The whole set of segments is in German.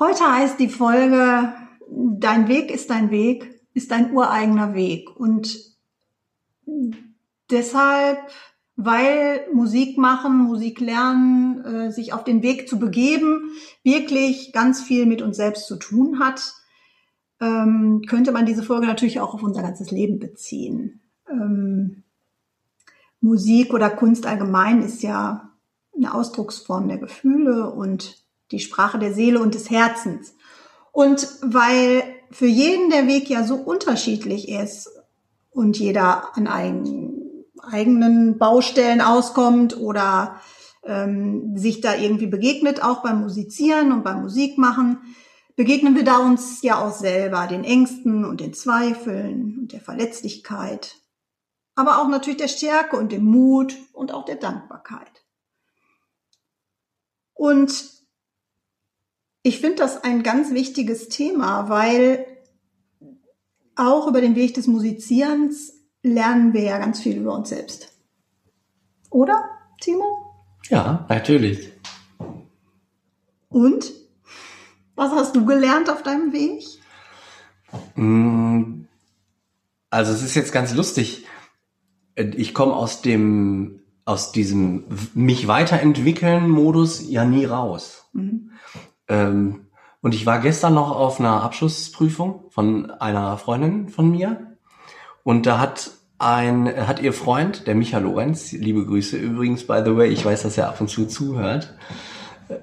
Heute heißt die Folge, dein Weg ist dein Weg, ist dein ureigener Weg. Und deshalb, weil Musik machen, Musik lernen, äh, sich auf den Weg zu begeben, wirklich ganz viel mit uns selbst zu tun hat, ähm, könnte man diese Folge natürlich auch auf unser ganzes Leben beziehen. Ähm, Musik oder Kunst allgemein ist ja eine Ausdrucksform der Gefühle und die Sprache der Seele und des Herzens. Und weil für jeden der Weg ja so unterschiedlich ist und jeder an eigenen, eigenen Baustellen auskommt oder ähm, sich da irgendwie begegnet, auch beim Musizieren und beim Musikmachen, begegnen wir da uns ja auch selber, den Ängsten und den Zweifeln und der Verletzlichkeit, aber auch natürlich der Stärke und dem Mut und auch der Dankbarkeit. Und ich finde das ein ganz wichtiges Thema, weil auch über den Weg des Musizierens lernen wir ja ganz viel über uns selbst. Oder, Timo? Ja, natürlich. Und? Was hast du gelernt auf deinem Weg? Mm, also es ist jetzt ganz lustig. Ich komme aus dem, aus diesem mich weiterentwickeln Modus ja nie raus. Mhm. Ähm, und ich war gestern noch auf einer Abschlussprüfung von einer Freundin von mir. Und da hat ein, hat ihr Freund, der Micha Lorenz, liebe Grüße übrigens, by the way, ich weiß, dass er ab und zu zuhört,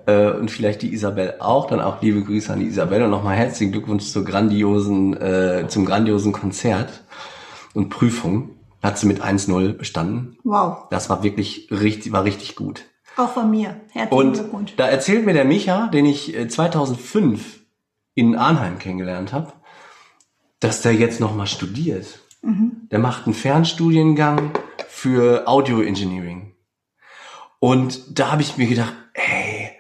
äh, und vielleicht die Isabel auch, dann auch liebe Grüße an die Isabel und nochmal herzlichen Glückwunsch zur grandiosen, äh, zum grandiosen Konzert und Prüfung. Hat sie mit 1-0 bestanden. Wow. Das war wirklich richtig, war richtig gut. Auch von mir. Herzlichen und Glückwunsch. Da erzählt mir der Micha, den ich 2005 äh, in Arnheim kennengelernt habe, dass der jetzt nochmal studiert. Mhm. Der macht einen Fernstudiengang für Audio Engineering. Und da habe ich mir gedacht, hey,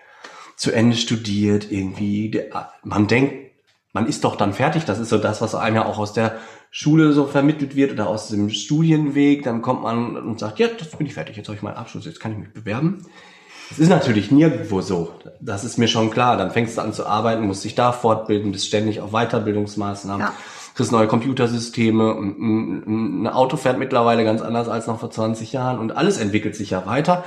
zu Ende studiert irgendwie. Der, man denkt, man ist doch dann fertig. Das ist so das, was einem ja auch aus der Schule so vermittelt wird oder aus dem Studienweg, dann kommt man und sagt, ja, das bin ich fertig, jetzt habe ich meinen Abschluss, jetzt kann ich mich bewerben. Das ist natürlich nirgendwo so. Das ist mir schon klar. Dann fängst du an zu arbeiten, musst dich da fortbilden, bist ständig auf Weiterbildungsmaßnahmen, ja. kriegst neue Computersysteme. Ein Auto fährt mittlerweile ganz anders als noch vor 20 Jahren und alles entwickelt sich ja weiter.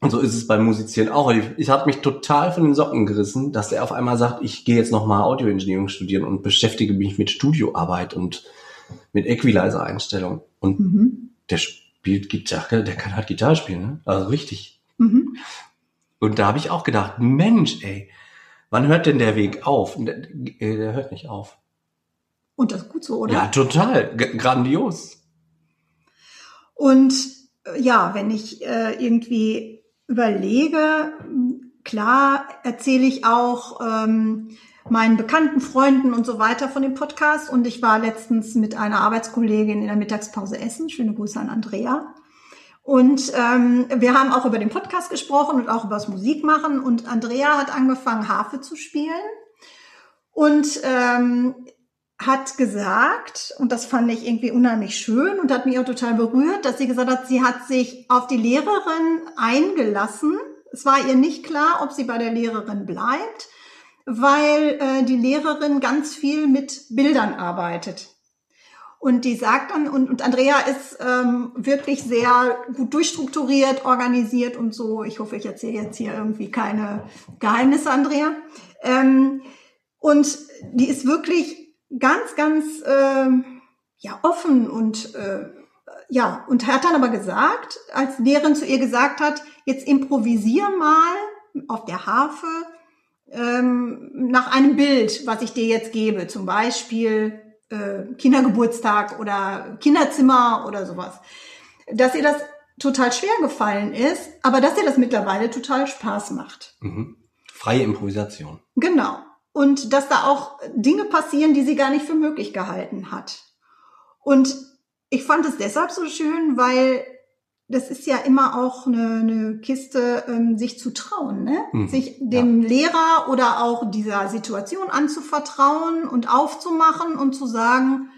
Und so ist es beim Musizieren auch. Ich, ich habe mich total von den Socken gerissen, dass er auf einmal sagt, ich gehe jetzt nochmal Audioengineering studieren und beschäftige mich mit Studioarbeit und mit Equalizer-Einstellung. Und mhm. der spielt Gitarre, der kann halt Gitarre spielen, ne? Also richtig. Mhm. Und da habe ich auch gedacht, Mensch, ey, wann hört denn der Weg auf? Und der, äh, der hört nicht auf. Und das ist gut so, oder? Ja, total. G grandios. Und äh, ja, wenn ich äh, irgendwie überlege, klar erzähle ich auch ähm, meinen bekannten Freunden und so weiter von dem Podcast. Und ich war letztens mit einer Arbeitskollegin in der Mittagspause essen. Schöne Grüße an Andrea. Und ähm, wir haben auch über den Podcast gesprochen und auch über das Musikmachen. Und Andrea hat angefangen, Harfe zu spielen. Und ähm, hat gesagt, und das fand ich irgendwie unheimlich schön und hat mich auch total berührt, dass sie gesagt hat, sie hat sich auf die Lehrerin eingelassen. Es war ihr nicht klar, ob sie bei der Lehrerin bleibt, weil äh, die Lehrerin ganz viel mit Bildern arbeitet. Und die sagt dann, und, und Andrea ist ähm, wirklich sehr gut durchstrukturiert, organisiert und so. Ich hoffe, ich erzähle jetzt hier irgendwie keine Geheimnisse, Andrea. Ähm, und die ist wirklich ganz, ganz äh, ja offen und äh, ja und hat dann aber gesagt, als Lehrerin zu ihr gesagt hat, jetzt improvisier mal auf der Harfe ähm, nach einem Bild, was ich dir jetzt gebe, zum Beispiel äh, Kindergeburtstag oder Kinderzimmer oder sowas, dass ihr das total schwer gefallen ist, aber dass ihr das mittlerweile total Spaß macht. Mhm. Freie Improvisation. Genau. Und dass da auch Dinge passieren, die sie gar nicht für möglich gehalten hat. Und ich fand es deshalb so schön, weil das ist ja immer auch eine, eine Kiste, ähm, sich zu trauen, ne? Mhm, sich dem Lehrer oder auch dieser Situation anzuvertrauen und aufzumachen und zu sagen,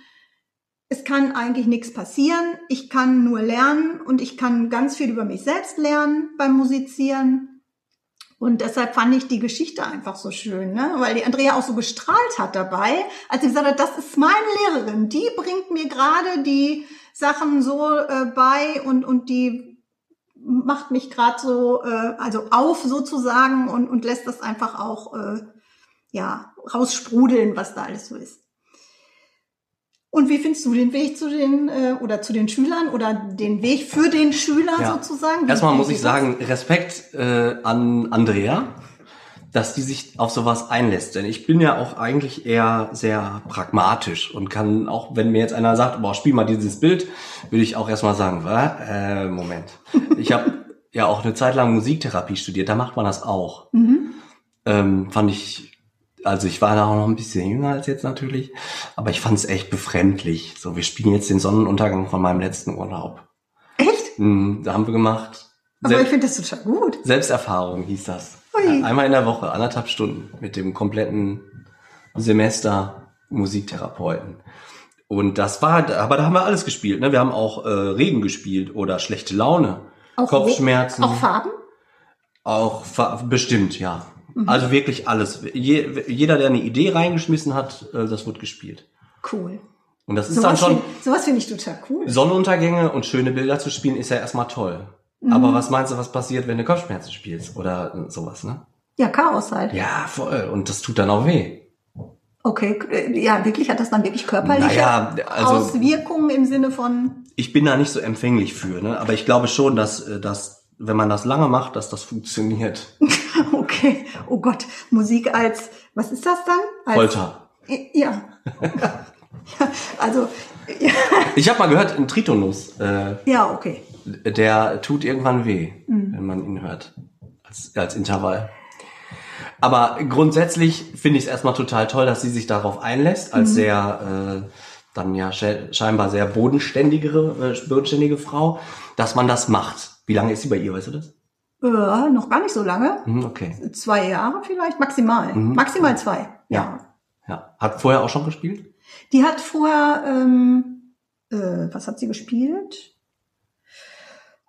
es kann eigentlich nichts passieren, ich kann nur lernen und ich kann ganz viel über mich selbst lernen beim Musizieren. Und deshalb fand ich die Geschichte einfach so schön, ne? weil die Andrea auch so gestrahlt hat dabei, als sie gesagt hat, das ist meine Lehrerin, die bringt mir gerade die Sachen so äh, bei und, und die macht mich gerade so, äh, also auf sozusagen und, und lässt das einfach auch äh, ja raussprudeln, was da alles so ist. Und wie findest du den Weg zu den äh, oder zu den Schülern oder den Weg für den Schüler Ja. sozusagen? Wie Erstmal muss ich sagen, Respekt äh, an Andrea, dass die sich auf sowas einlässt. Denn ich bin ja auch eigentlich eher sehr pragmatisch und kann auch, wenn mir jetzt einer sagt, boah, spiel mal dieses Bild, würde ich auch erstmal sagen, was? Äh, Moment. Ich habe ja auch eine Zeit lang Musiktherapie studiert, da macht man das auch. Mhm. Ähm, fand ich, also ich war da auch noch ein bisschen jünger als jetzt natürlich, aber ich fand es echt befremdlich. So, wir spielen jetzt den Sonnenuntergang von meinem letzten Urlaub. Echt? Hm, da haben wir gemacht. Aber Sel- ich finde das total gut. Selbsterfahrung hieß das. Ja, einmal in der Woche, anderthalb Stunden mit dem kompletten Semester Musiktherapeuten. Und das war, aber da haben wir alles gespielt. Ne? Wir haben auch äh, Regen gespielt oder schlechte Laune, Auch Kopfschmerzen, Auch Farben? auch bestimmt, ja. Mhm. Also wirklich alles. Je, jeder, der eine Idee reingeschmissen hat, äh, das wird gespielt. Cool. Und das ist dann Sowas schon find- sowas finde ich total cool. Sonnenuntergänge und schöne Bilder zu spielen, ist ja erstmal toll. Mhm. Aber was meinst du, was passiert, wenn du Kopfschmerzen spielst oder sowas, ne? Ja, Chaos halt. Ja, voll. Und das tut dann auch weh. Okay, äh, ja, wirklich hat das dann wirklich körperliche Naja, also- Auswirkungen im Sinne von, Ich bin da nicht so empfänglich für, ne? Aber ich glaube schon, dass, äh, dass wenn man das lange macht, dass das funktioniert. okay, oh Gott, Musik als, was ist das dann? Als, Folter. Ja. ja also, ja, Ich habe mal gehört, ein Tritonus, äh, ja, okay. der tut irgendwann weh, wenn man ihn hört. Als, als Intervall. Aber grundsätzlich finde ich es erstmal total toll, dass sie sich darauf einlässt, als sehr äh, dann ja sche- scheinbar sehr bodenständigere, äh, bodenständige Frau, dass man das macht. Wie lange ist sie bei ihr, weißt du das? Äh, noch gar nicht so lange. Hm, okay. Zwei Jahre vielleicht, maximal. Mhm. Maximal zwei. Ja. Ja. Hat vorher auch schon gespielt? Die hat vorher, ähm, äh, was hat sie gespielt?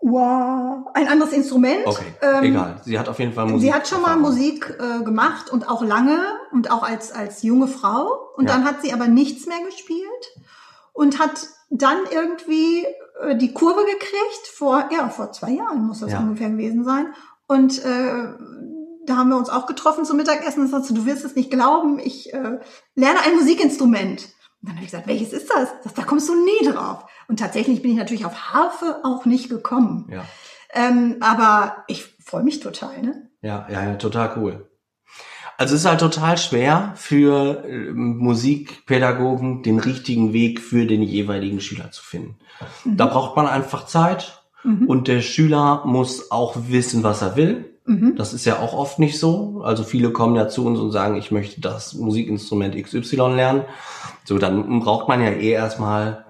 Wow, ein anderes Instrument. Okay, Ähm, egal. Sie hat auf jeden Fall Musik. Sie hat schon mal. Musik äh, gemacht und auch lange und auch als, als junge Frau. Und Ja. dann hat sie aber nichts mehr gespielt und hat dann irgendwie die Kurve gekriegt vor, ja, vor zwei Jahren muss das Ja. ungefähr gewesen sein. Und äh, da haben wir uns auch getroffen zum Mittagessen und sagst du, du wirst es nicht glauben, ich äh, lerne ein Musikinstrument. Und dann habe ich gesagt, welches ist das? Sagt, Da kommst du nie drauf. Und tatsächlich bin ich natürlich auf Harfe auch nicht gekommen. Ja. Ähm, aber ich freue mich total, ne? Ja, ja, ja, total cool. Also es ist halt total schwer für äh, Musikpädagogen den richtigen Weg für den jeweiligen Schüler zu finden. Da braucht man einfach Zeit Mhm. und der Schüler muss auch wissen, was er will. Mhm. Das ist ja auch oft nicht so. Also viele kommen ja zu uns und sagen, ich möchte das Musikinstrument XY lernen. So, dann braucht man ja eh erstmal,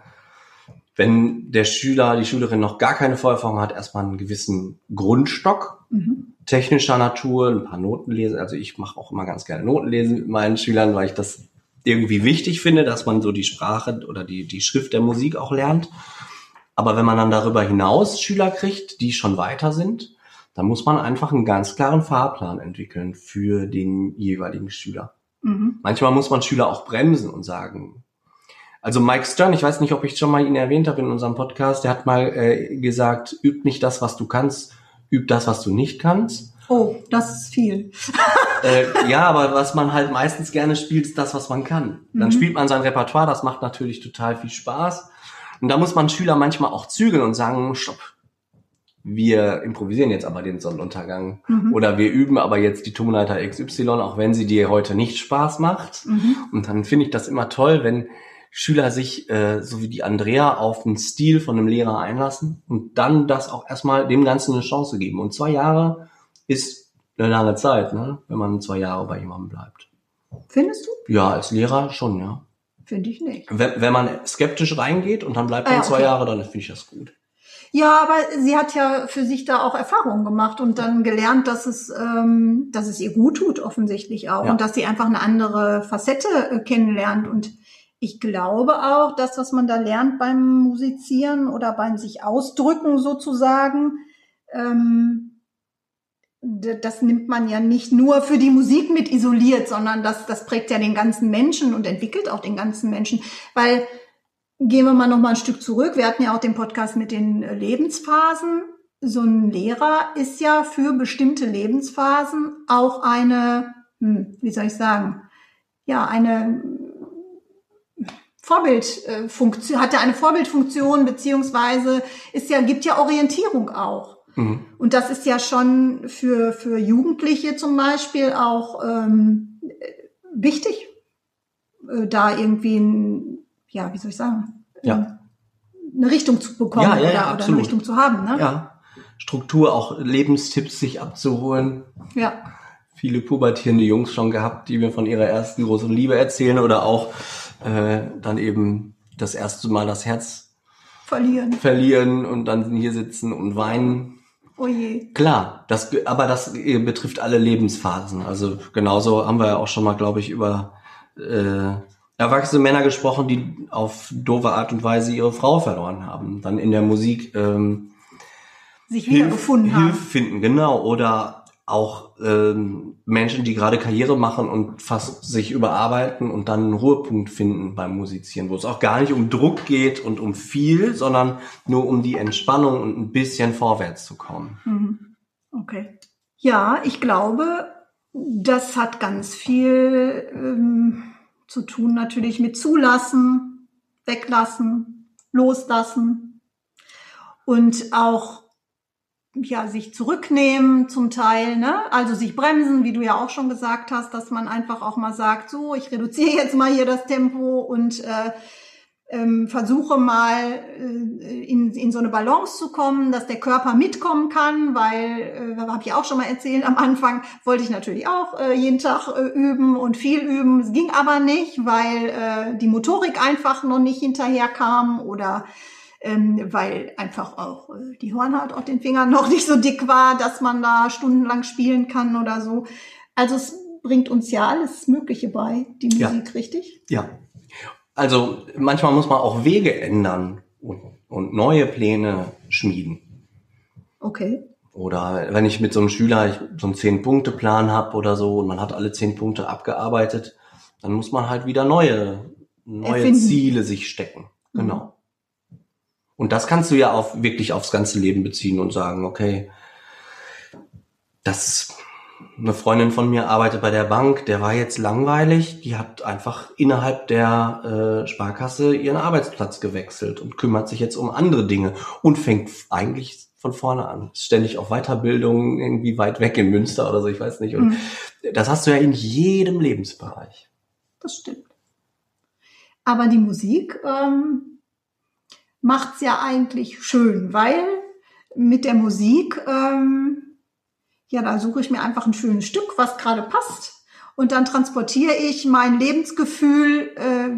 wenn der Schüler, die Schülerin noch gar keine Vorerfahrung hat, erstmal einen gewissen Grundstock Mhm. technischer Natur, ein paar Noten lesen. Also ich mache auch immer ganz gerne Noten lesen mit meinen Schülern, weil ich das irgendwie wichtig finde, dass man so die Sprache oder die, die Schrift der Musik auch lernt. Aber wenn man dann darüber hinaus Schüler kriegt, die schon weiter sind, dann muss man einfach einen ganz klaren Fahrplan entwickeln für den jeweiligen Schüler. Mhm. Manchmal muss man Schüler auch bremsen und sagen, also Mike Stern, ich weiß nicht, ob ich schon mal ihn erwähnt habe in unserem Podcast, der hat mal äh, gesagt, üb nicht das, was du kannst, üb das, was du nicht kannst. Oh, das ist viel. Äh, ja, aber was man halt meistens gerne spielt, ist das, was man kann. Dann Mhm. spielt man sein Repertoire, das macht natürlich total viel Spaß. Und da muss man Schüler manchmal auch zügeln und sagen, stopp, wir improvisieren jetzt aber den Sonnenuntergang. Mhm. Oder wir üben aber jetzt die Tonleiter XY, auch wenn sie dir heute nicht Spaß macht. Mhm. Und dann finde ich das immer toll, wenn Schüler sich, äh, so wie die Andrea, auf den Stil von einem Lehrer einlassen und dann das auch erstmal dem Ganzen eine Chance geben. Und zwei Jahre ist eine lange Zeit, ne? wenn man zwei Jahre bei jemandem bleibt. Findest du? Ja, als Lehrer schon, ja. Finde ich nicht. Wenn, wenn man skeptisch reingeht und dann bleibt Ah, man ja, zwei okay. Jahre, dann finde ich das gut. Ja, aber sie hat ja für sich da auch Erfahrungen gemacht und dann gelernt, dass es, ähm, dass es ihr gut tut, offensichtlich auch. Ja. Und dass sie einfach eine andere Facette äh, kennenlernt. Und ich glaube auch, dass was man da lernt beim Musizieren oder beim sich ausdrücken sozusagen, ähm, das nimmt man ja nicht nur für die Musik mit isoliert, sondern das, das prägt ja den ganzen Menschen und entwickelt auch den ganzen Menschen. Weil Gehen wir mal noch mal ein Stück zurück. Wir hatten ja auch den Podcast mit den Lebensphasen. So ein Lehrer ist ja für bestimmte Lebensphasen auch eine, hm, wie soll ich sagen, ja, eine Vorbildfunktion, hat ja eine Vorbildfunktion, beziehungsweise ist ja, gibt ja Orientierung auch. Mhm. Und das ist ja schon für, für Jugendliche zum Beispiel auch ähm, wichtig, äh, da irgendwie ein, ja, wie soll ich sagen, Ja. eine Richtung zu bekommen Ja, ja, oder, oder eine. Richtung zu haben. Ne? Ja. Struktur, auch Lebenstipps sich abzuholen. ja. Viele pubertierende Jungs schon gehabt, die mir von ihrer ersten großen Liebe erzählen oder auch äh, dann eben das erste Mal das Herz verlieren. verlieren und dann hier sitzen und weinen. Oh je. Klar, das, aber das äh, betrifft alle Lebensphasen. Also genauso haben wir ja auch schon mal, glaube ich, über äh, erwachsene Männer gesprochen, die auf doofe Art und Weise ihre Frau verloren haben. Dann in der Musik ähm, Sich wiedergefunden haben. Hilfe finden, genau. Oder auch ähm, Menschen, die gerade Karriere machen und fast sich überarbeiten und dann einen Ruhepunkt finden beim Musizieren, wo es auch gar nicht um Druck geht und um viel, sondern nur um die Entspannung und ein bisschen vorwärts zu kommen. Mhm. Okay. Ja, ich glaube, das hat ganz viel ähm, zu tun natürlich mit zulassen, weglassen, loslassen und auch ja sich zurücknehmen zum Teil, ne? Also sich bremsen, wie du ja auch schon gesagt hast, dass man einfach auch mal sagt, so ich reduziere jetzt mal hier das Tempo und äh, ähm, versuche mal äh, in, in so eine Balance zu kommen, dass der Körper mitkommen kann, weil, äh, habe ich auch schon mal erzählt, am Anfang wollte ich natürlich auch äh, jeden Tag äh, üben und viel üben. Es ging aber nicht, weil äh, die Motorik einfach noch nicht hinterherkam oder ähm, weil einfach auch äh, die Hornhaut auf den Fingern noch nicht so dick war, dass man da stundenlang spielen kann oder so. Also es bringt uns ja alles Mögliche bei, die Ja. Musik, richtig? Ja. Also manchmal muss man auch Wege ändern und, und neue Pläne schmieden. Okay. Oder wenn ich mit so einem Schüler so einen Zehn-Punkte-Plan habe oder so und man hat alle zehn Punkte abgearbeitet, dann muss man halt wieder neue, neue Erfinden. Ziele sich stecken. Genau. Und das kannst du ja auf, wirklich aufs ganze Leben beziehen und sagen, okay, das, eine Freundin von mir arbeitet bei der Bank, der war jetzt langweilig, die hat einfach innerhalb der äh, Sparkasse ihren Arbeitsplatz gewechselt und kümmert sich jetzt um andere Dinge und fängt eigentlich von vorne an. Ist ständig auf Weiterbildung, irgendwie weit weg in Münster oder so, ich weiß nicht. Und Mhm. das hast du ja in jedem Lebensbereich. Das stimmt. Aber die Musik ähm, macht's ja eigentlich schön, weil mit der Musik, ähm, ja, da suche ich mir einfach ein schönes Stück, was gerade passt. Und dann transportiere ich mein Lebensgefühl, äh,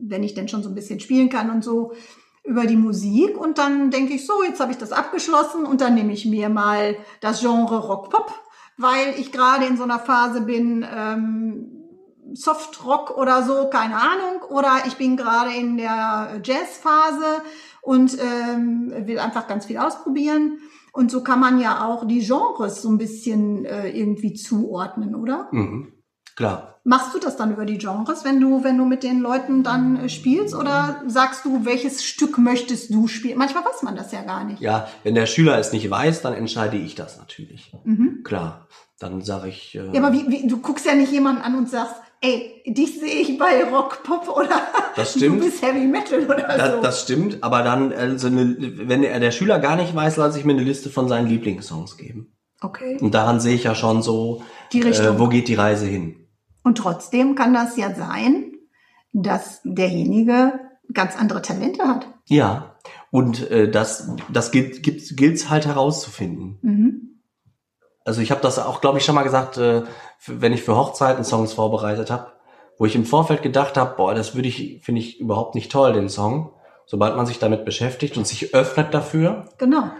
wenn ich denn schon so ein bisschen spielen kann und so, über die Musik. Und dann denke ich, so, jetzt habe ich das abgeschlossen und dann nehme ich mir mal das Genre Rock-Pop, weil ich gerade in so einer Phase bin, ähm, Softrock oder so, keine Ahnung. Oder ich bin gerade in der Jazzphase und ähm, will einfach ganz viel ausprobieren. Und so kann man ja auch die Genres so ein bisschen äh, irgendwie zuordnen, oder? Mhm. Klar. Machst du das dann über die Genres, wenn du, wenn du mit den Leuten dann äh, spielst? Oder sagst du, welches Stück möchtest du spielen? Manchmal weiß man das ja gar nicht. Ja, wenn der Schüler es nicht weiß, dann entscheide ich das natürlich. Mhm. Klar. Dann sage ich. Äh, Ja, aber wie, wie, du guckst ja nicht jemanden an und sagst, ey, dich sehe ich bei Rock, Pop oder Das stimmt. du bist Heavy Metal oder Das, so. das stimmt, aber dann, also eine, wenn der, der Schüler gar nicht weiß, lasse ich mir eine Liste von seinen Lieblingssongs geben. okay. Und daran sehe ich ja schon so, Die Richtung. äh, wo geht die Reise hin. Und trotzdem kann das ja sein, dass derjenige ganz andere Talente hat. Ja, und äh, das, das gilt gilt's halt herauszufinden. Mhm. Also ich habe das auch, glaube ich, schon mal gesagt, äh, wenn ich für Hochzeiten Songs vorbereitet habe, wo ich im Vorfeld gedacht habe, boah, das würde ich, finde ich überhaupt nicht toll, den Song. Sobald man sich damit beschäftigt und sich öffnet dafür, Genau.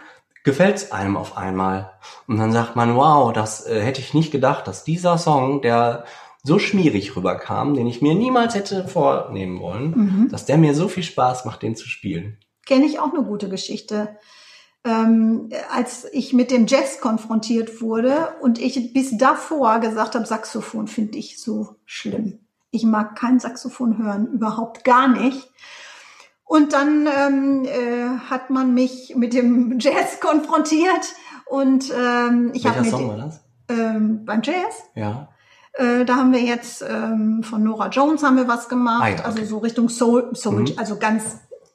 gefällt es einem auf einmal. Und dann sagt man, wow, das äh, hätte ich nicht gedacht, dass dieser Song, der so schmierig rüberkam, den ich mir niemals hätte vornehmen wollen, Mhm. dass der mir so viel Spaß macht, den zu spielen. Kenne ich auch eine gute Geschichte. Ähm, als ich mit dem Jazz konfrontiert wurde und ich bis davor gesagt habe, Saxophon finde ich so schlimm. Ich mag kein Saxophon hören, überhaupt gar nicht. Und dann ähm, äh, hat man mich mit dem Jazz konfrontiert und ähm, ich habe Welcher mit Song war das? ähm, beim Jazz Ja. Äh, da haben wir jetzt ähm, von Nora Jones haben wir was gemacht, Ah ja, okay. also so Richtung Soul, Soul Mhm. also ganz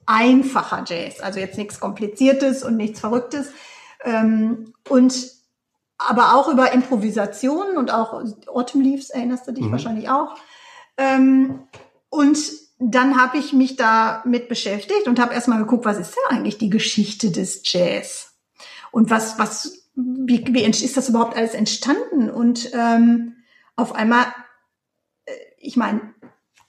einfacher Jazz, also jetzt nichts Kompliziertes und nichts Verrücktes. Ähm, und aber auch über Improvisationen und auch Autumn Leaves erinnerst du dich Mhm. wahrscheinlich auch. Ähm, und dann habe ich mich da mit beschäftigt und habe erstmal geguckt, was ist denn eigentlich die Geschichte des Jazz? Und was, was, wie, wie ist das überhaupt alles entstanden? Und ähm, auf einmal, äh, ich meine,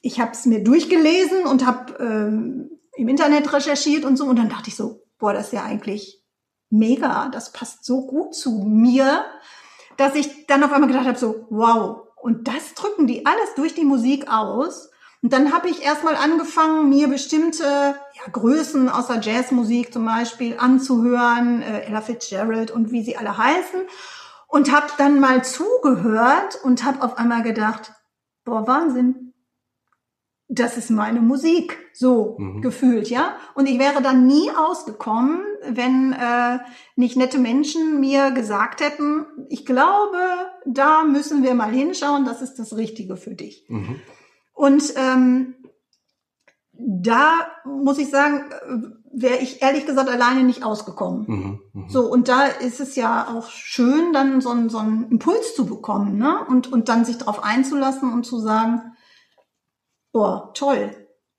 ich habe es mir durchgelesen und habe ähm, im Internet recherchiert und so. Und dann dachte ich so, boah, das ist ja eigentlich mega. Das passt so gut zu mir, dass ich dann auf einmal gedacht habe, so, wow. Und das drücken die alles durch die Musik aus. Und dann habe ich erstmal angefangen, mir bestimmte ja, Größen aus der Jazzmusik zum Beispiel anzuhören, äh, Ella Fitzgerald und wie sie alle heißen. Und habe dann mal zugehört und habe auf einmal gedacht, boah, Wahnsinn, das ist meine Musik, so Mhm. gefühlt, ja. Und ich wäre dann nie ausgekommen, wenn äh, nicht nette Menschen mir gesagt hätten, ich glaube, da müssen wir mal hinschauen, das ist das Richtige für dich. Mhm. Und ähm, da muss ich sagen, wäre ich ehrlich gesagt alleine nicht ausgekommen. Mhm. Mhm. So, und da ist es ja auch schön, dann so, einen- so einen Impuls zu bekommen, ne? Und, und dann sich darauf einzulassen und zu sagen, boah, toll.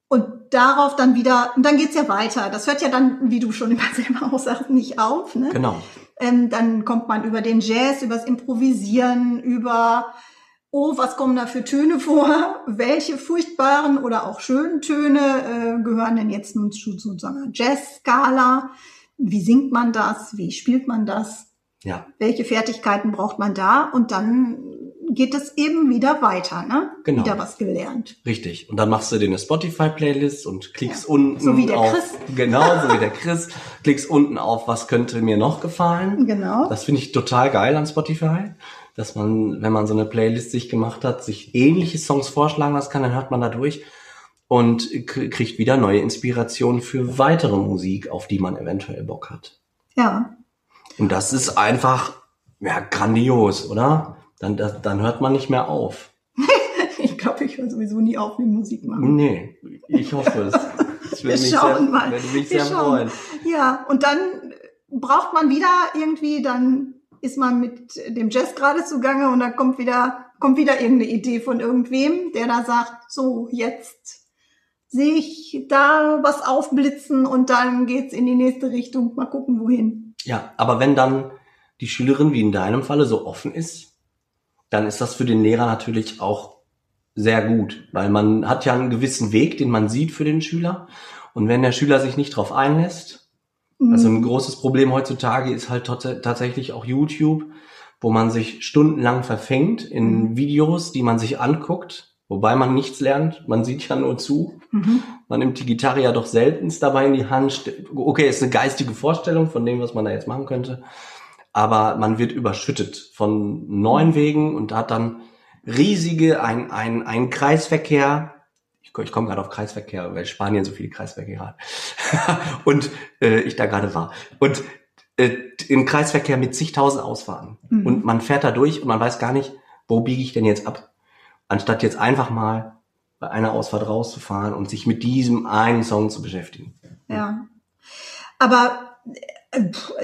Und darauf dann wieder, und dann geht's ja weiter. Das hört ja dann, wie du schon immer selber auch sagst, nicht auf, ne? Genau. Ähm, dann kommt man über den Jazz, übers Improvisieren, über, oh, was kommen da für Töne vor? Welche furchtbaren oder auch schönen Töne äh, gehören denn jetzt nun zu, zu so einer Jazz-Skala? Wie singt man das? Wie spielt man das? Ja, Welche Fertigkeiten braucht man da? Und dann geht es eben wieder weiter, ne? Genau. Wieder was gelernt. richtig. Und dann machst du dir eine Spotify-Playlist und klickst unten So wie der auf. Chris. Genau, so wie der Chris. klickst unten auf, was könnte mir noch gefallen. Genau. Das finde ich total geil an Spotify, dass man, wenn man so eine Playlist sich gemacht hat, sich ähnliche Songs vorschlagen lassen kann, dann hört man da durch und kriegt wieder neue Inspirationen für weitere Musik, auf die man eventuell Bock hat. Ja. Und das ist einfach, ja, grandios, oder? Dann, das, dann hört man nicht mehr auf. Ich glaube, ich höre sowieso nie auf mit Musik machen. Nee, ich hoffe es. Ich Wir würde mich schauen sehr, mal. würde mich Wir sehr schauen. freuen. Ja, und dann braucht man wieder irgendwie, dann ist man mit dem Jazz gerade zugange und dann kommt wieder, kommt wieder irgendeine Idee von irgendwem, der da sagt, so, jetzt sehe ich da was aufblitzen und dann geht's in die nächste Richtung. Mal gucken, wohin. Ja, aber wenn dann die Schülerin, wie in deinem Falle, so offen ist, dann ist das für den Lehrer natürlich auch sehr gut, weil man hat ja einen gewissen Weg, den man sieht für den Schüler. Und wenn der Schüler sich nicht darauf einlässt, also ein großes Problem heutzutage ist halt tats- tatsächlich auch YouTube, wo man sich stundenlang verfängt in Videos, die man sich anguckt, wobei man nichts lernt, man sieht ja nur zu. Mhm. Man nimmt die Gitarre ja doch seltenst dabei in die Hand. Okay, ist eine geistige Vorstellung von dem, was man da jetzt machen könnte. Aber man wird überschüttet von neuen Wegen und hat dann riesige, ein, ein, ein Kreisverkehr. Ich, komme gerade auf Kreisverkehr, weil Spanien so viele Kreisverkehre hat. und äh, ich da gerade war. Und äh, im Kreisverkehr mit zigtausend Ausfahrten. Mhm. Und man fährt da durch und man weiß gar nicht, wo biege ich denn jetzt ab? Anstatt jetzt einfach mal bei einer Ausfahrt rauszufahren und sich mit diesem einen Song zu beschäftigen. Ja. Aber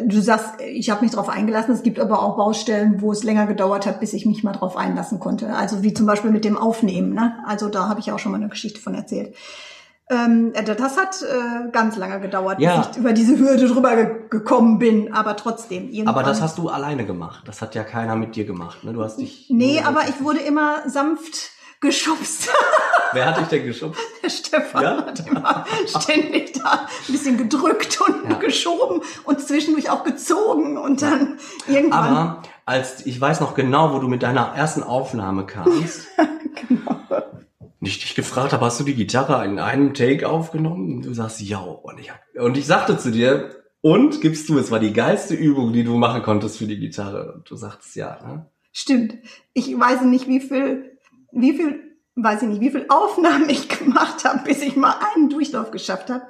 du sagst, ich habe mich darauf eingelassen. Es gibt aber auch Baustellen, wo es länger gedauert hat, bis ich mich mal drauf einlassen konnte. Also wie zum Beispiel mit dem Aufnehmen. Ne? Also da habe ich auch schon mal eine Geschichte von erzählt. Ähm, äh, das hat äh, ganz lange gedauert, Ja. bis ich über diese Hürde drüber ge gekommen bin. Aber trotzdem. Aber das hast du alleine gemacht. Das hat ja keiner mit dir gemacht. Ne? Du hast dich. Nee, aber ich wurde immer sanft geschubst. Wer hat dich denn geschubst? Der Stefan Ja? hat immer ständig da ein bisschen gedrückt und Ja. geschoben und zwischendurch auch gezogen und dann irgendwann. Aber als ich weiß noch genau, wo du mit deiner ersten Aufnahme kamst. Genau. Und ich dich gefragt habe, hast du die Gitarre in einem Take aufgenommen? Und du sagst, ja. Und ich, und ich sagte zu dir, und gibst du, es war die geilste Übung, die du machen konntest für die Gitarre. Und du sagst ja. Ne? Stimmt. Ich weiß nicht, wie viel, wie viel, weiß ich nicht, wie viel Aufnahmen ich gemacht habe, bis ich mal einen Durchlauf geschafft habe.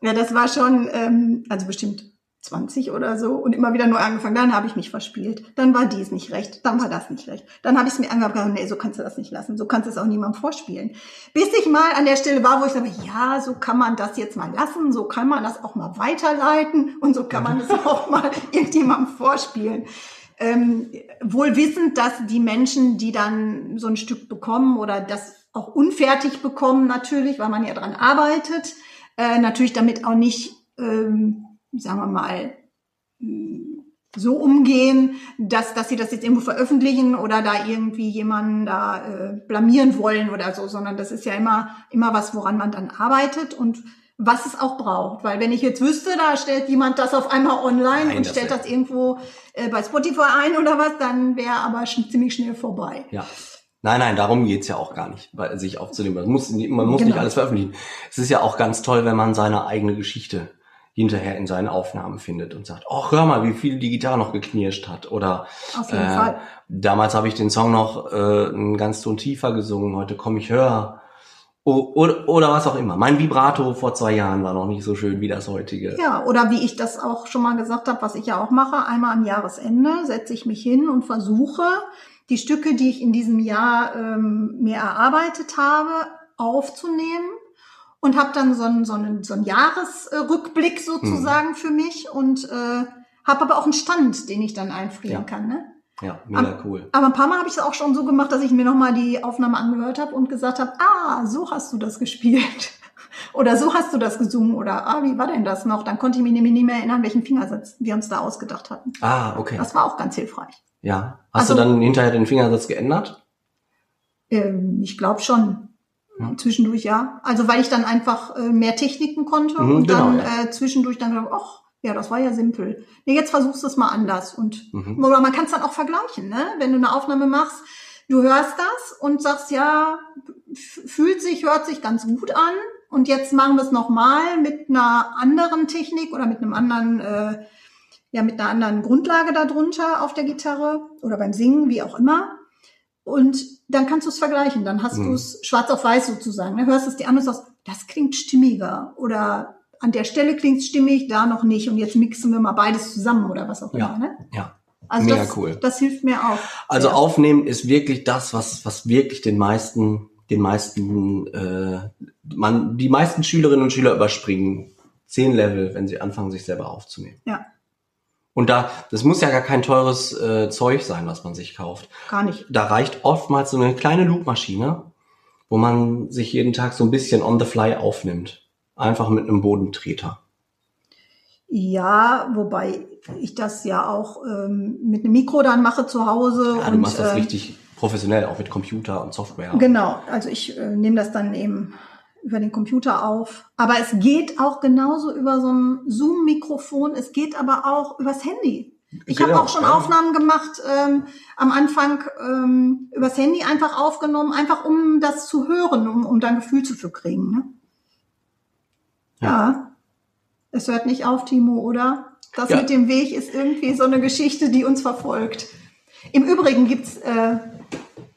Ja, das war schon, ähm, also bestimmt 20 oder so und immer wieder neu angefangen. Dann habe ich mich verspielt. Dann war dies nicht recht. Dann war das nicht recht. Dann habe ich es mir angehört, nee, so kannst du das nicht lassen. So kannst du es auch niemandem vorspielen. Bis ich mal an der Stelle war, wo ich sage, ja, so kann man das jetzt mal lassen. So kann man das auch mal weiterleiten und so kann man es auch mal irgendjemandem vorspielen. Ähm, wohl wissend, dass die Menschen, die dann so ein Stück bekommen oder das auch unfertig bekommen natürlich, weil man ja dran arbeitet, äh, natürlich damit auch nicht, ähm, sagen wir mal, so umgehen, dass, dass sie das jetzt irgendwo veröffentlichen oder da irgendwie jemanden da äh, blamieren wollen oder so, sondern das ist ja immer, immer was, woran man dann arbeitet. Und was es auch braucht. Weil wenn ich jetzt wüsste, da stellt jemand das auf einmal online Nein, und stellt das irgendwo äh, bei Spotify ein oder was, dann wäre aber schon ziemlich schnell vorbei. Ja. Nein, nein, darum geht's ja auch gar nicht, weil, sich aufzunehmen. Man muss, man muss Genau. nicht alles veröffentlichen. Es ist ja auch ganz toll, wenn man seine eigene Geschichte hinterher in seinen Aufnahmen findet und sagt, ach, hör mal, wie viel die Gitarre noch geknirscht hat. Oder Auf jeden äh, Fall. damals habe ich den Song noch äh, einen ganz Ton tiefer gesungen, heute komme ich höher. Oder, oder was auch immer. Mein Vibrato vor zwei Jahren war noch nicht so schön wie das heutige. Ja, oder wie ich das auch schon mal gesagt habe, was ich ja auch mache, einmal am Jahresende setze ich mich hin und versuche, die Stücke, die ich in diesem Jahr ähm, mir erarbeitet habe, aufzunehmen und habe dann so einen, so einen, so einen Jahresrückblick sozusagen für mich und äh, habe aber auch einen Stand, den ich dann einfrieren Ja. kann. Ne? Ja, mega cool. Aber ein paar Mal habe ich es auch schon so gemacht, dass ich mir nochmal die Aufnahme angehört habe und gesagt habe, ah, so hast du das gespielt. Oder so hast du das gesungen. Oder ah, wie war denn das noch? Dann konnte ich mich nämlich nicht mehr erinnern, welchen Fingersatz wir uns da ausgedacht hatten. Ah, okay. Das war auch ganz hilfreich. Ja. Hast Also- du dann hinterher den Fingersatz geändert? Ähm, ich glaube schon. Ja. Zwischendurch ja. Also weil ich dann einfach äh, mehr Techniken konnte Mhm, und genau, dann ja. äh, zwischendurch dann gedacht, ach, ja, das war ja simpel. Nee, jetzt versuchst du es mal anders. Und Mhm. oder man kann es dann auch vergleichen, ne? Wenn du eine Aufnahme machst, du hörst das und sagst, ja, fühlt sich, hört sich ganz gut an. Und jetzt machen wir es nochmal mit einer anderen Technik oder mit einem anderen, äh, ja, mit einer anderen Grundlage darunter auf der Gitarre oder beim Singen, wie auch immer. Und dann kannst du es vergleichen. Dann hast Mhm. du es schwarz auf weiß sozusagen. Ne? Hörst es dir an und sagst, das klingt stimmiger. Oder an der Stelle klingt es stimmig, da noch nicht. Und jetzt mixen wir mal beides zusammen oder was auch Ja. immer. Ne? Ja. Also Mega das, cool. das hilft mir auch. Also sehr. aufnehmen ist wirklich das, was, was wirklich den meisten, den meisten, äh, man, die meisten Schülerinnen und Schüler überspringen. Zehn Level, wenn sie anfangen, sich selber aufzunehmen. Ja, Und da, das muss ja gar kein teures äh, Zeug sein, was man sich kauft. gar nicht. Da reicht oftmals so eine kleine Loopmaschine, wo man sich jeden Tag so ein bisschen on the fly aufnimmt. Einfach mit einem Bodentreter. Ja, wobei ich das ja auch ähm, mit einem Mikro dann mache zu Hause. Ja, und, du machst das äh, richtig professionell, auch mit Computer und Software. Genau, also ich äh, nehme das dann eben über den Computer auf. Aber es geht auch genauso über so ein Zoom-Mikrofon. Es geht aber auch übers Handy. Ich habe Genau, auch schon ja. Aufnahmen gemacht, ähm, am Anfang ähm, übers Handy einfach aufgenommen, einfach um das zu hören, um, um da ein Gefühl zu kriegen. Ne? Ja. Es hört nicht auf, Timo, oder? Das Ja. mit dem Weg ist irgendwie so eine Geschichte, die uns verfolgt. Im Übrigen gibt's äh,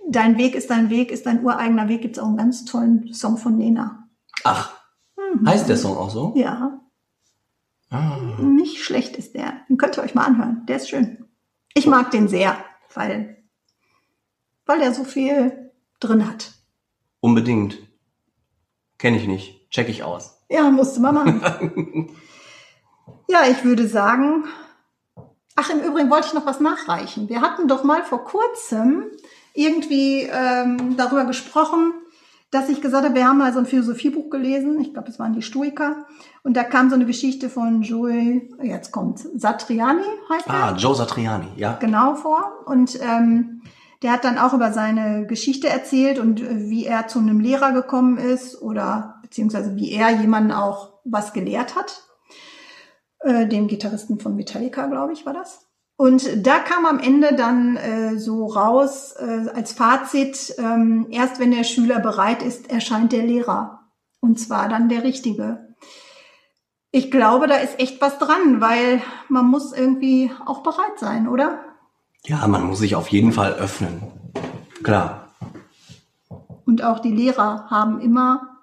Dein Weg ist dein Weg, ist dein ureigener Weg, gibt's auch einen ganz tollen Song von Nena. Ach, heißt der Song auch so? Ja, Ah. nicht schlecht ist der. Den könnt ihr euch mal anhören. Der ist schön. Ich mag den sehr, weil, weil der so viel drin hat. Unbedingt. Kenne ich nicht. Check ich aus. Ja, musste man machen. ja, ich würde sagen, ach, im Übrigen wollte ich noch was nachreichen. Wir hatten doch mal vor kurzem irgendwie ähm, darüber gesprochen, dass ich gesagt habe, wir haben mal so ein Philosophiebuch gelesen, ich glaube, es waren die Stoiker, und da kam so eine Geschichte von Joe, jetzt kommt Satriani, heißt er. Ah, Joe Satriani, ja. Genau vor. Und ähm, der hat dann auch über seine Geschichte erzählt und äh, wie er zu einem Lehrer gekommen ist oder beziehungsweise wie er jemanden auch was gelehrt hat. Äh, dem Gitarristen von Metallica, glaube ich, war das. Und da kam am Ende dann äh, so raus äh, als Fazit, ähm, erst wenn der Schüler bereit ist, erscheint der Lehrer. Und zwar dann der Richtige. Ich glaube, da ist echt was dran, weil man muss irgendwie auch bereit sein, oder? Ja, man muss sich auf jeden Fall öffnen. Klar. Und auch die Lehrer haben immer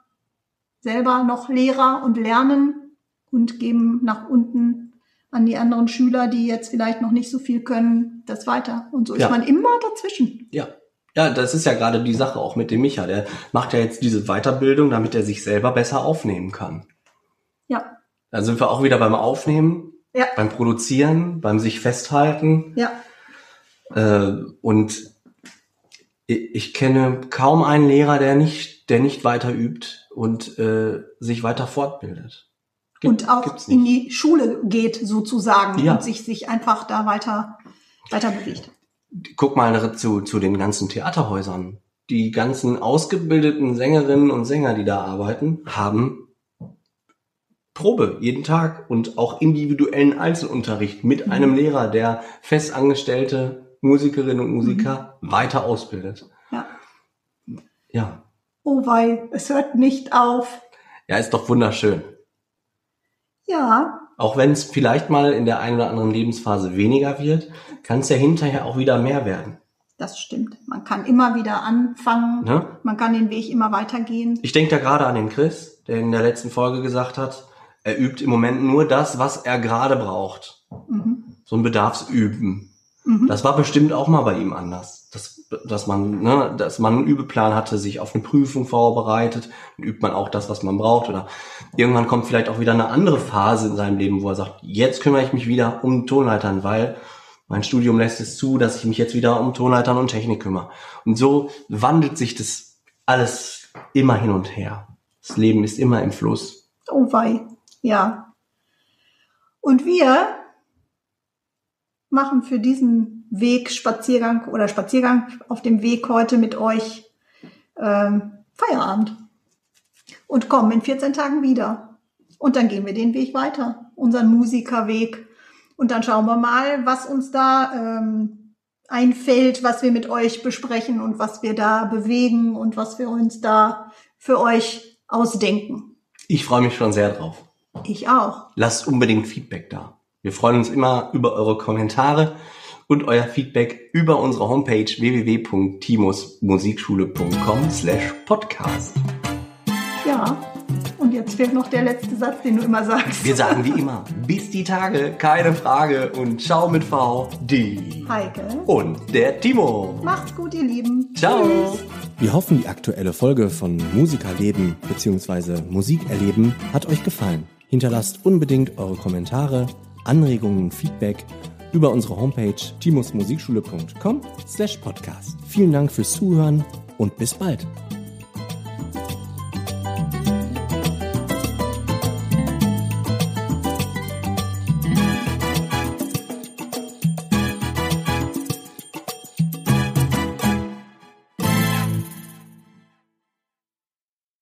selber noch Lehrer und lernen und geben nach unten an die anderen Schüler, die jetzt vielleicht noch nicht so viel können, das weiter. Und so ja. ist man immer dazwischen. Ja. Ja, das ist ja gerade die Sache auch mit dem Micha. Der macht ja jetzt diese Weiterbildung, damit er sich selber besser aufnehmen kann. Ja. Da sind wir auch wieder beim Aufnehmen, ja. beim Produzieren, beim sich festhalten. Ja. Äh, und ich kenne kaum einen Lehrer, der nicht, der nicht weiter übt und äh, sich weiter fortbildet. Gibt, und auch in die Schule geht sozusagen ja. und sich, sich einfach da weiter, weiter bewegt. Guck mal zu, zu den ganzen Theaterhäusern. Die ganzen ausgebildeten Sängerinnen und Sänger, die da arbeiten, haben Probe jeden Tag und auch individuellen Einzelunterricht mit mhm. einem Lehrer, der festangestellte Musikerinnen und Musiker mhm. weiter ausbildet. Ja. Ja. Oh wei, es hört nicht auf. Ja, ist doch wunderschön. Ja. Auch wenn es vielleicht mal in der einen oder anderen Lebensphase weniger wird, kann es ja hinterher auch wieder mehr werden. Das stimmt. Man kann immer wieder anfangen. Ne? Man kann den Weg immer weitergehen. Ich denke da gerade an den Chris, der in der letzten Folge gesagt hat, er übt im Moment nur das, was er gerade braucht. Mhm. So ein Bedarfsüben. Mhm. Das war bestimmt auch mal bei ihm anders. Dass, dass man, ne, dass man einen Übeplan hatte, sich auf eine Prüfung vorbereitet, dann übt man auch das, was man braucht. Oder irgendwann kommt vielleicht auch wieder eine andere Phase in seinem Leben, wo er sagt, jetzt kümmere ich mich wieder um Tonleitern, weil mein Studium lässt es zu, dass ich mich jetzt wieder um Tonleitern und Technik kümmere. Und so wandelt sich das alles immer hin und her. Das Leben ist immer im Fluss. Oh wei, ja. Und wir machen für diesen Weg Spaziergang oder Spaziergang auf dem Weg heute mit euch ähm, Feierabend und kommen in 14 Tagen wieder. Und dann gehen wir den Weg weiter, unseren Musikerweg. Und dann schauen wir mal, was uns da ähm, einfällt, was wir mit euch besprechen und was wir da bewegen und was wir uns da für euch ausdenken. Ich freue mich schon sehr drauf. Ich auch. Lasst unbedingt Feedback da. Wir freuen uns immer über eure Kommentare und euer Feedback über unsere Homepage www.timusmusikschule.com slash podcast. Ja, und jetzt fehlt noch der letzte Satz, den du immer sagst. Wir sagen wie immer, bis die Tage, keine Frage und ciao mit V, die Heike und der Timo. Macht's gut, ihr Lieben. Ciao. Tschüss. Wir hoffen, die aktuelle Folge von Musikerleben bzw. Musikerleben hat euch gefallen. Hinterlasst unbedingt eure Kommentare Anregungen und Feedback über unsere Homepage timusmusikschule.com slash podcast. Vielen Dank fürs Zuhören und bis bald.